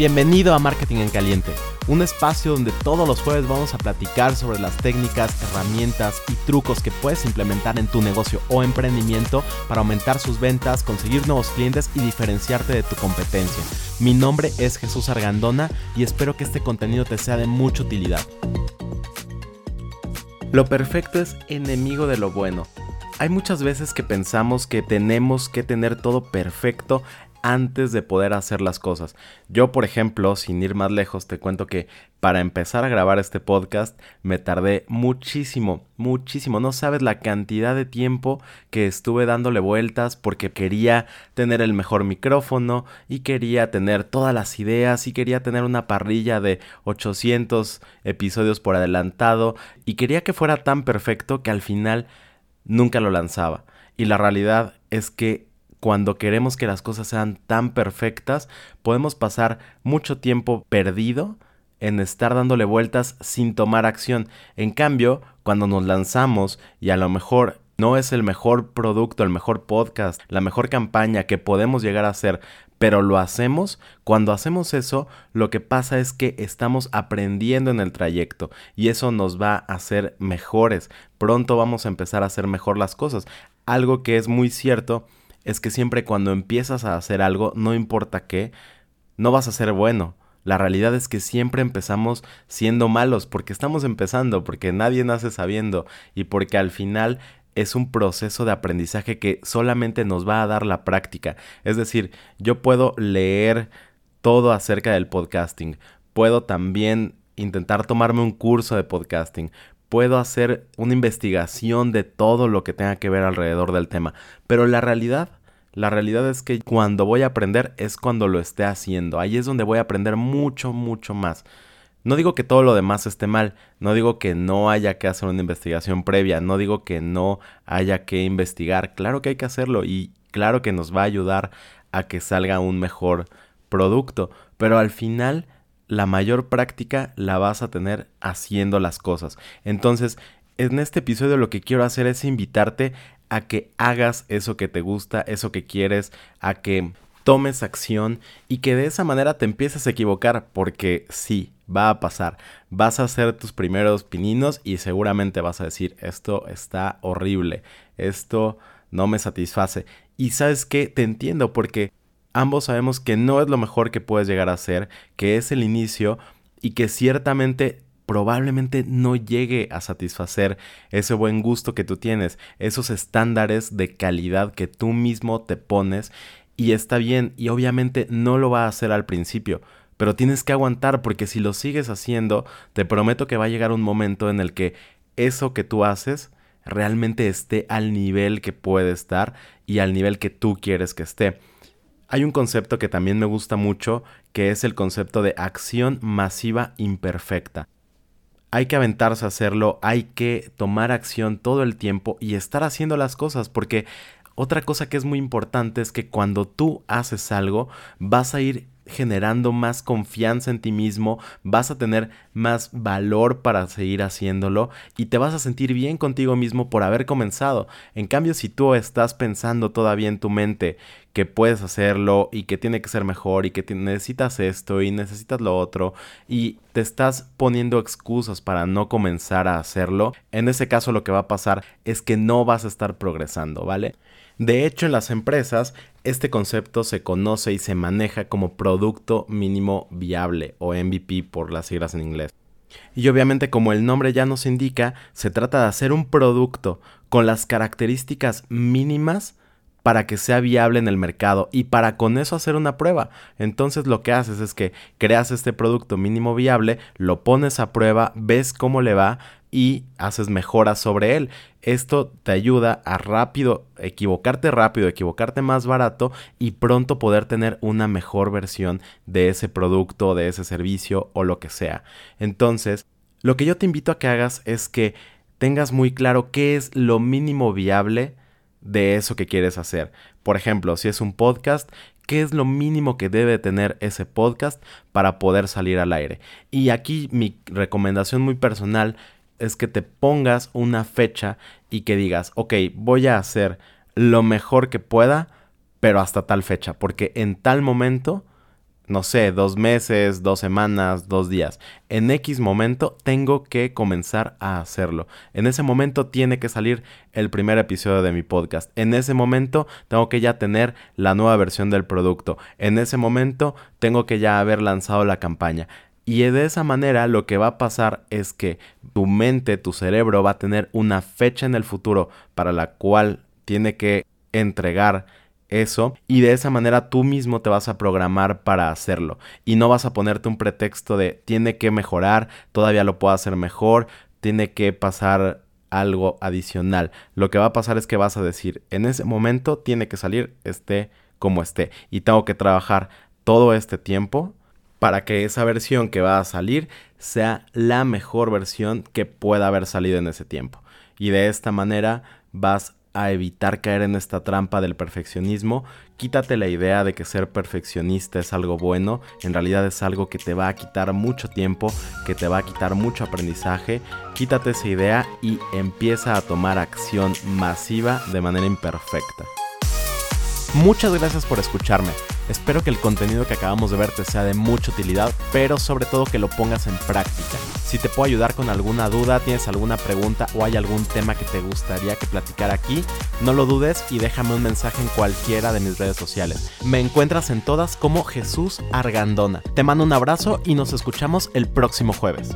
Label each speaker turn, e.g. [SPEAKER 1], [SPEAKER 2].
[SPEAKER 1] Bienvenido a Marketing en Caliente, un espacio donde todos los jueves vamos a platicar sobre las técnicas, herramientas y trucos que puedes implementar en tu negocio o emprendimiento para aumentar sus ventas, conseguir nuevos clientes y diferenciarte de tu competencia. Mi nombre es Jesús Argandona y espero que este contenido te sea de mucha utilidad. Lo perfecto es enemigo de lo bueno. Hay muchas veces que pensamos que tenemos que tener todo perfecto antes de poder hacer las cosas. Yo, por ejemplo, sin ir más lejos, te cuento que para empezar a grabar este podcast me tardé muchísimo, muchísimo. No sabes la cantidad de tiempo que estuve dándole vueltas porque quería tener el mejor micrófono y quería tener todas las ideas y quería tener una parrilla de 800 episodios por adelantado y quería que fuera tan perfecto que al final nunca lo lanzaba. Y la realidad es que cuando queremos que las cosas sean tan perfectas, podemos pasar mucho tiempo perdido en estar dándole vueltas sin tomar acción. En cambio, cuando nos lanzamos y a lo mejor no es el mejor producto, el mejor podcast, la mejor campaña que podemos llegar a hacer, pero lo hacemos, cuando hacemos eso, lo que pasa es que estamos aprendiendo en el trayecto y eso nos va a hacer mejores. Pronto vamos a empezar a hacer mejor las cosas. Algo que es muy cierto es que siempre cuando empiezas a hacer algo, no importa qué, no vas a ser bueno. La realidad es que siempre empezamos siendo malos porque estamos empezando, porque nadie nace sabiendo y porque al final es un proceso de aprendizaje que solamente nos va a dar la práctica. Es decir, yo puedo leer todo acerca del podcasting, puedo también intentar tomarme un curso de podcasting, puedo hacer una investigación de todo lo que tenga que ver alrededor del tema. Pero la realidad, la realidad es que cuando voy a aprender es cuando lo esté haciendo. Ahí es donde voy a aprender mucho, mucho más. No digo que todo lo demás esté mal, no digo que no haya que hacer una investigación previa, no digo que no haya que investigar, claro que hay que hacerlo y claro que nos va a ayudar a que salga un mejor producto, pero al final la mayor práctica la vas a tener haciendo las cosas. Entonces, en este episodio lo que quiero hacer es invitarte a que hagas eso que te gusta, eso que quieres, a que tomes acción y que de esa manera te empieces a equivocar, porque sí, va a pasar. Vas a hacer tus primeros pininos y seguramente vas a decir, esto está horrible, esto no me satisface. Y sabes qué, te entiendo porque ambos sabemos que no es lo mejor que puedes llegar a ser, que es el inicio y que ciertamente probablemente no llegue a satisfacer ese buen gusto que tú tienes, esos estándares de calidad que tú mismo te pones y está bien y obviamente no lo va a hacer al principio, pero tienes que aguantar porque si lo sigues haciendo, te prometo que va a llegar un momento en el que eso que tú haces realmente esté al nivel que puede estar y al nivel que tú quieres que esté. Hay un concepto que también me gusta mucho, que es el concepto de acción masiva imperfecta. Hay que aventarse a hacerlo, hay que tomar acción todo el tiempo y estar haciendo las cosas, porque otra cosa que es muy importante es que cuando tú haces algo, vas a ir generando más confianza en ti mismo, vas a tener más valor para seguir haciéndolo y te vas a sentir bien contigo mismo por haber comenzado. En cambio, si tú estás pensando todavía en tu mente que puedes hacerlo y que tiene que ser mejor y que necesitas esto y necesitas lo otro y te estás poniendo excusas para no comenzar a hacerlo, en ese caso lo que va a pasar es que no vas a estar progresando, ¿vale? De hecho, en las empresas, este concepto se conoce y se maneja como producto mínimo viable o MVP por las siglas en inglés. Y obviamente como el nombre ya nos indica, se trata de hacer un producto con las características mínimas para que sea viable en el mercado y para con eso hacer una prueba. Entonces lo que haces es que creas este producto mínimo viable, lo pones a prueba, ves cómo le va y haces mejoras sobre él. Esto te ayuda a rápido, equivocarte rápido, equivocarte más barato y pronto poder tener una mejor versión de ese producto, de ese servicio o lo que sea. Entonces, lo que yo te invito a que hagas es que tengas muy claro qué es lo mínimo viable de eso que quieres hacer. Por ejemplo, si es un podcast, ¿qué es lo mínimo que debe tener ese podcast para poder salir al aire? Y aquí mi recomendación muy personal es que te pongas una fecha y que digas, ok, voy a hacer lo mejor que pueda, pero hasta tal fecha, porque en tal momento no sé, dos meses, dos semanas, dos días. En X momento tengo que comenzar a hacerlo. En ese momento tiene que salir el primer episodio de mi podcast. En ese momento tengo que ya tener la nueva versión del producto. En ese momento tengo que ya haber lanzado la campaña. Y de esa manera lo que va a pasar es que tu mente, tu cerebro va a tener una fecha en el futuro para la cual tiene que entregar eso y de esa manera tú mismo te vas a programar para hacerlo y no vas a ponerte un pretexto de tiene que mejorar, todavía lo puedo hacer mejor, tiene que pasar algo adicional. Lo que va a pasar es que vas a decir, en ese momento tiene que salir esté como esté y tengo que trabajar todo este tiempo para que esa versión que va a salir sea la mejor versión que pueda haber salido en ese tiempo. Y de esta manera vas a evitar caer en esta trampa del perfeccionismo. Quítate la idea de que ser perfeccionista es algo bueno, en realidad es algo que te va a quitar mucho tiempo, que te va a quitar mucho aprendizaje. Quítate esa idea y empieza a tomar acción masiva de manera imperfecta. Muchas gracias por escucharme. Espero que el contenido que acabamos de ver te sea de mucha utilidad, pero sobre todo que lo pongas en práctica. Si te puedo ayudar con alguna duda, tienes alguna pregunta o hay algún tema que te gustaría que platicara aquí, no lo dudes y déjame un mensaje en cualquiera de mis redes sociales. Me encuentras en todas como Jesús Argandona. Te mando un abrazo y nos escuchamos el próximo jueves.